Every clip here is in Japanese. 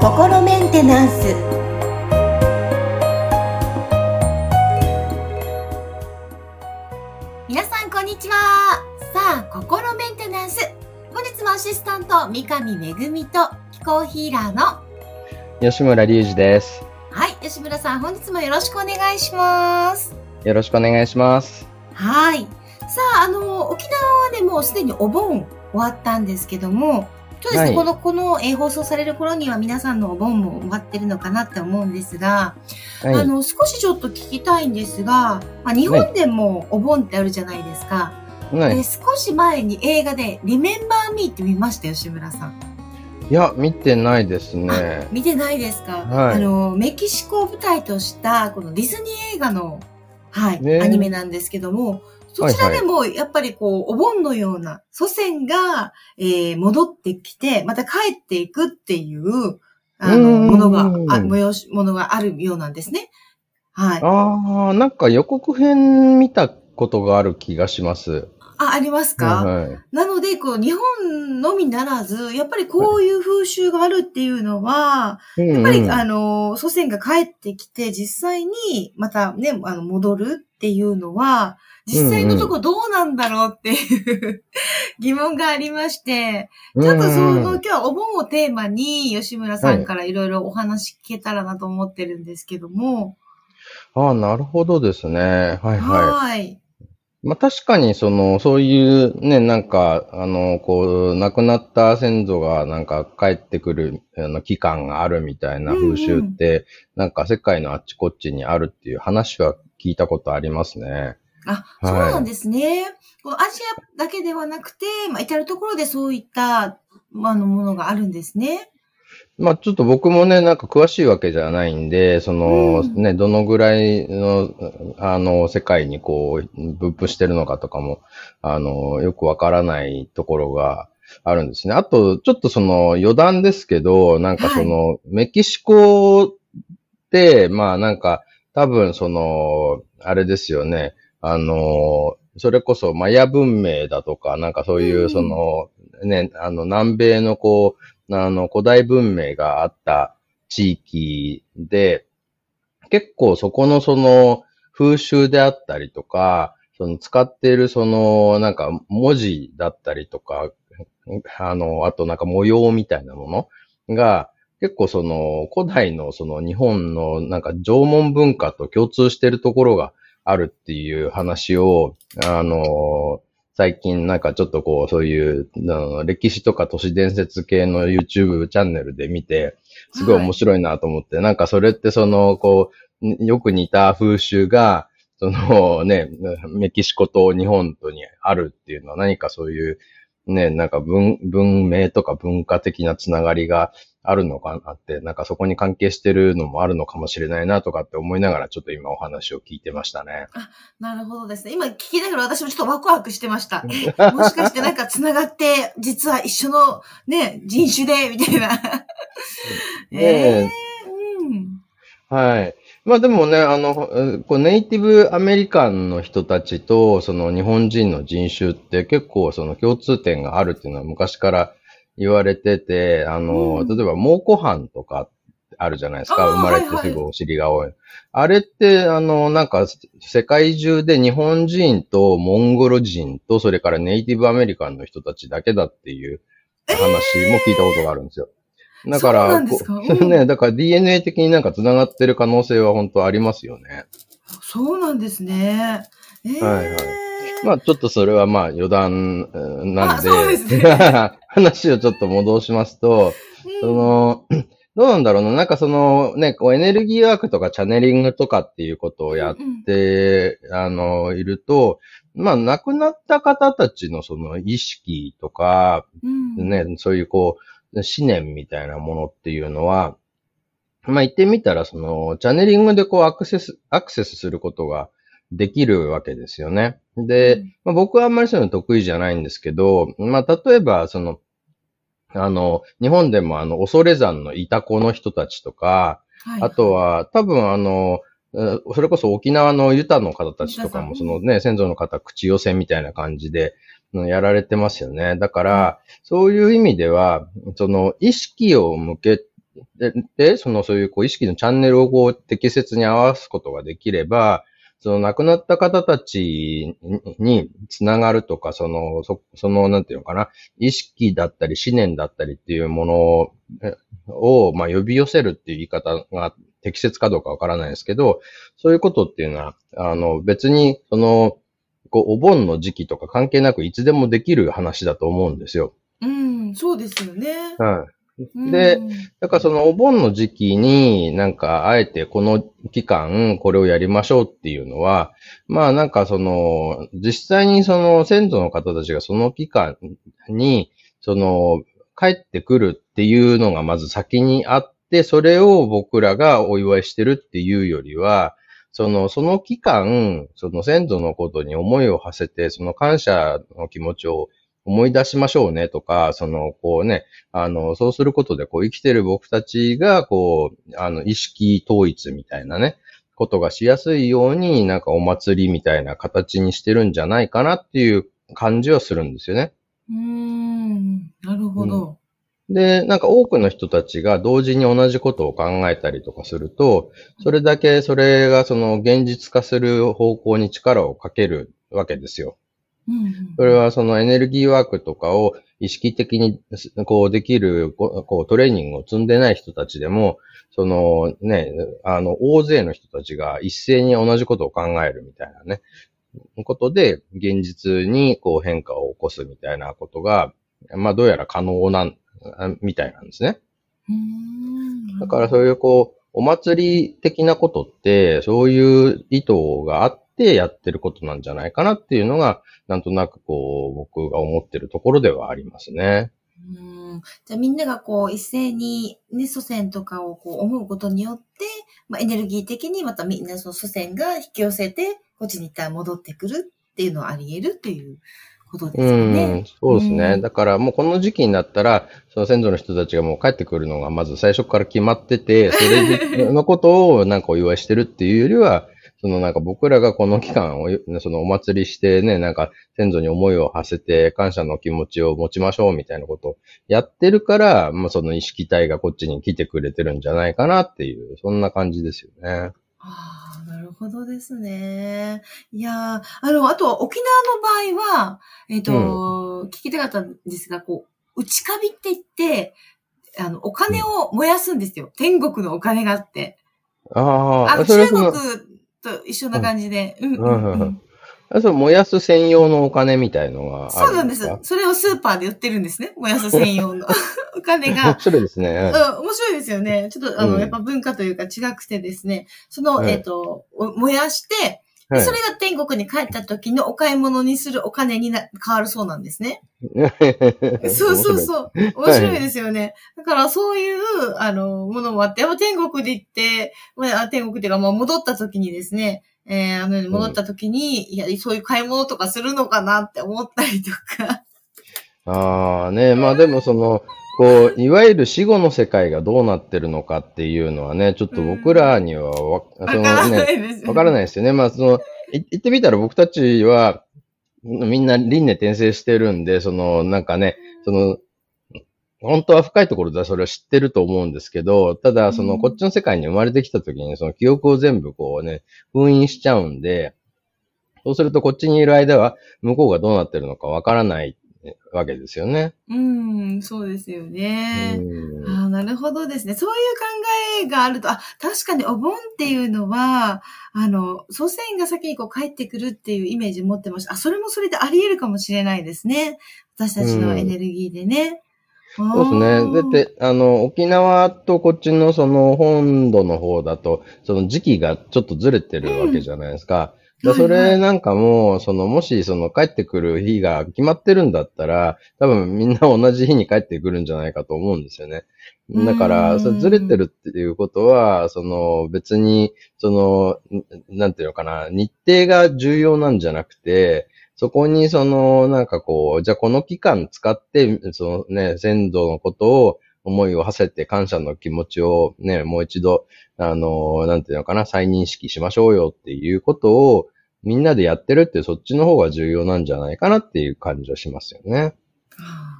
心メンテナンス。皆さんこんにちは。さあ心メンテナンス。本日もアシスタント三上恵と気候ヒーラーの吉村隆二です。はい吉村さん本日もよろしくお願いします。よろしくお願いします。はいさああの沖縄でもうすでにお盆終わったんですけどもそうですね、はいこの、この、えー放送される頃には皆さんのお盆も終わってるのかなって思うんですが、はい。あの、少しちょっと聞きたいんですが、まあ、日本でもお盆ってあるじゃないですか。はいで、少し前に映画で、リメンバーミーって見ましたよ、吉村さん。いや、見てないですね。見てないですか、はいあの、メキシコを舞台とした、このディズニー映画の、はい、ねアニメなんですけども、そちらでも、やっぱりこう、お盆のような祖先が、えー戻ってきて、また帰っていくっていう、あの、うんものが、あ、催し、ものがあるようなんですね。はい。ああ、なんか予告編見たことがある気がします。あ、ありますか、はいはい。なので、こう、日本のみならず、やっぱりこういう風習があるっていうのは、ややっぱり、あの、祖先が帰ってきて、実際にまたね、あの、戻るっていうのは、実際のとこどうなんだろうっていう疑問がありまして、ちょっとその、今日はお盆をテーマに、吉村さんからいろいろお話聞けたらなと思ってるんですけども、ああ、なるほどですね。はいはい。はい。まあ確かにその、そういうね、なんか、あの、こう、亡くなった先祖がなんか帰ってくるあの期間があるみたいな風習って、なんか世界のあっちこっちにあるっていう話は聞いたことありますね。あ、はいそうなんですね。こうアジアだけではなくて、まあ、至るところでそういった、まあ、あのものがあるんですね。まあちょっと僕もね、なんか詳しいわけじゃないんで、その、うん。ね、どのぐらいの、あの、世界にこう、分布してるのかとかも、あの、よくわからないところがあるんですね。あと、ちょっとその余談ですけど、なんかその、メキシコって、まあなんか、多分その、あれですよね、あの、それこそマヤ文明だとか、なんかそういううん。その、ね、あの、南米のこう、あの、古代文明があった地域で、結構そこのその風習であったりとか、その使っているそのなんか文字だったりとか、あの、あとなんか模様みたいなものが、結構その古代のその日本のなんか縄文文化と共通しているところがあるっていう話を、あの、最近なんかちょっとこう、そういう、歴史とか都市伝説系の YouTube チャンネルで見て、すごい。面白いなと思って、なんかそれってその、こう、よく似た風習が、そのね、メキシコと日本とにあるっていうのは何かそういう、ね、なんか文、文明とか文化的なつながりがあるのかなって、なんかそこに関係してるのもあるのかもしれないなとかって思いながらちょっと今お話を聞いてましたね。なるほどですね。今聞きながら私もちょっとワクワクしてました。え、もしかしてなんか繋がって、実は一緒のね、人種で、みたいな。え ねえ うん。はい。まあでもね、あの、えーこうネイティブアメリカンの人たちと、その日本人の人種って結構その共通点があるっていうのは昔から言われてて、あの、うん例えば蒙古藩とかあるじゃないですか。生まれてはいはいすぐお尻が多い。あれって、あの、なんか世界中で日本人とモンゴル人と、それからネイティブアメリカンの人たちだけだっていう話も聞いたことがあるんですよ。だから、ね、だから DNA 的になんか繋がってる可能性は本当ありますよね。そうなんですね。ええはいはい。まあちょっとそれはまあ余談えーなんで、ですね。話をちょっと戻しますと、その、どうなんだろうな、なんかそのね、こうエネルギーワークとかチャネリングとかっていうことをやっうんて、あの、いると、まあ亡くなった方たちのその意識とか、うん。ね、そういうこう、思念みたいなものっていうのは、まあ言ってみたら、その、チャネリングでこうアクセス、アクセスすることができるわけですよね。で、まあ、僕はあんまりそういうの得意じゃないんですけど、まあ例えば、その、あの、日本でもあの、恐山のイタコの人たちとか、はいあとは、多分あの、それこそ沖縄のユタの方たちとかも、そのね、先祖の方、口寄せみたいな感じで、やられてますよね。だから、そういう意味では、その意識を向けて、そのそういうこう意識のチャンネルをこう適切に合わすことができれば、その亡くなった方たちにつながるとか、その、そその、なんていうのかな、意識だったり思念だったりっていうものを、まあ、呼び寄せるっていう言い方が適切かどうかわからないですけど、そういうことっていうのは、あの、別に、その、こう、お盆の時期とか関係なくいつでもできる話だと思うんですよ。うん、そうですよね。はい。で、だからそのお盆の時期になんかあえてこの期間これをやりましょうっていうのは、まあなんかその実際にその先祖の方たちがその期間にその帰ってくるっていうのがまず先にあって、それを僕らがお祝いしてるっていうよりは、その、その期間、その先祖のことに思いを馳せて、その感謝の気持ちを思い出しましょうねとか、その、こうね、あの、そうすることで、こう、生きてる僕たちが、こう、あの、意識統一みたいなね、ことがしやすいように、なんかお祭りみたいな形にしてるんじゃないかなっていう感じはするんですよね。うーん、なるほど。うん、で、なんか多くの人たちが同時に同じことを考えたりとかすると、それだけそれがその現実化する方向に力をかけるわけですよ。それはそのエネルギーワークとかを意識的にこうできるこうトレーニングを積んでない人たちでも、そのね、あの大勢の人たちが一斉に同じことを考えるみたいなね、ことで現実にこう変化を起こすみたいなことが、まあどうやら可能なん、みたいなんですね。だからそういうこう、お祭り的なことって、そういう意図があってやってることなんじゃないかなっていうのが、なんとなくこう、僕が思ってるところではありますね。うんじゃあみんながこう一斉にね、祖先とかをこう思うことによって、まあ、エネルギー的にまたみんなその祖先が引き寄せて、こっちに行ったら戻ってくるっていうのはあり得るっていうことですよね。うん、そうですね。だからもうこの時期になったら、その先祖の人たちがもう帰ってくるのがまず最初から決まってて、それのことをなんかお祝いしてるっていうよりは、そのなんか僕らがこの期間を、そのお祭りしてね、なんか先祖に思いを馳せて感謝の気持ちを持ちましょうみたいなことをやってるから、まあその意識体がこっちに来てくれてるんじゃないかなっていう、そんな感じですよね。ああ、なるほどですね。いやあの、あと、沖縄の場合は、えっ、ー、と、うん、聞きたかったんですが、こう、内カビって言って、あの、お金を燃やすんですよ。うん、天国のお金があって。ああ、あの中国と一緒な感じで。うん、うん、うん。あ、そ燃やす専用のお金みたいのがそうなんです。それをスーパーで売ってるんですね。燃やす専用の お金が。面白いですね。うん、面白いですよね。ちょっと、あの、うん、やっぱ文化というか違くてですね、その、はい、えっ、ー、と、燃やして、はい、それが天国に帰った時のお買い物にするお金にな変わるそうなんですね。そうそうそう。面白いですよね。はい、だからそういう、あの、ものもあって、やっぱ天国で行って、まあ、天国っていうか、まあ、戻った時にですね、えー、あの、戻った時に、うん、いや、そういう買い物とかするのかなって思ったりとか。ああ、ね、まあでもその、こう、いわゆる死後の世界がどうなってるのかっていうのはね、ちょっと僕らにはわ、うん、そのね、わからないですよね。まあその、言ってみたら僕たちは、みんな輪廻転生してるんで、その、なんかね、その、本当は深いところではそれは知ってると思うんですけど、ただ、その、こっちの世界に生まれてきた時に、その記憶を全部こうね、封印しちゃうんで、そうするとこっちにいる間は、向こうがどうなってるのかわからないわけですよね。うん、そうですよね。あなるほどですね。そういう考えがあると、あ、確かにお盆っていうのは、あの、祖先が先にこう帰ってくるっていうイメージ持ってました。あ、それもそれであり得るかもしれないですね。私たちのエネルギーでね。そうですね。だって、あの、沖縄とこっちのその本土の方だと、その時期がちょっとずれてるわけじゃないですか。うん、それなんかも、その、もしその帰ってくる日が決まってるんだったら、多分みんな同じ日に帰ってくるんじゃないかと思うんですよね。だから、それずれてるっていうことは、その別に、その、なんていうのかな、日程が重要なんじゃなくて、そこにその、なんかこう、じゃあこの期間使って、そのね、先祖のことを思いを馳せて感謝の気持ちをね、もう一度、あの、なんていうのかな、再認識しましょうよっていうことを、みんなでやってるってそっちの方が重要なんじゃないかなっていう感じはしますよね。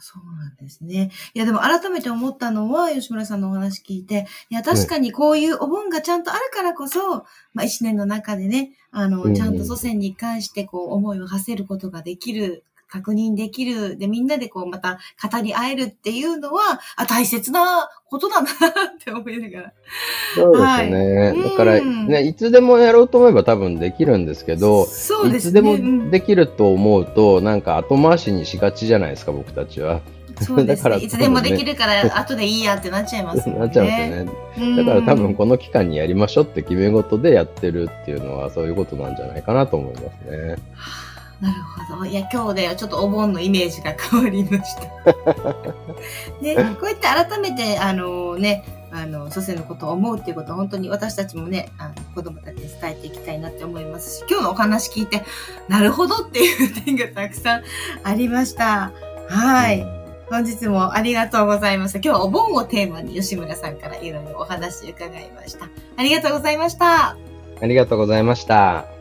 そうなんですね。いや、でも改めて思ったのは、吉村さんのお話聞いて、いや、確かにこういうお盆がちゃんとあるからこそ、まあ一年の中でね、あの、ちゃんと祖先に関してこう思いを馳せることができる確認できる、で、みんなでこうまた語り合えるっていうのは、あ、大切なことだなって思いながら。そうですね。はい、だから、ね、いつでもやろうと思えば多分できるんですけど、そうですね、いつでもできると思うと、なんか後回しにしがちじゃないですか、僕たちは。そうですね。ねいつでもできるから、後でいいやってなっちゃいますね。なっちゃうんですよね。だから多分この期間にやりましょうって決め事でやってるっていうのはそういうことなんじゃないかなと思いますね。なるほど。いや、今日でちょっとお盆のイメージが変わりました。で、こうやって改めて、あのね、あの、祖先のことを思うっていうことは本当に私たちもね、あの子供たちに伝えていきたいなって思いますし、今日のお話聞いて、なるほどっていう点がたくさんありました。はい。本日もありがとうございました。今日はお盆をテーマに吉村さんからいろいろお話伺いました。ありがとうございました。ありがとうございました。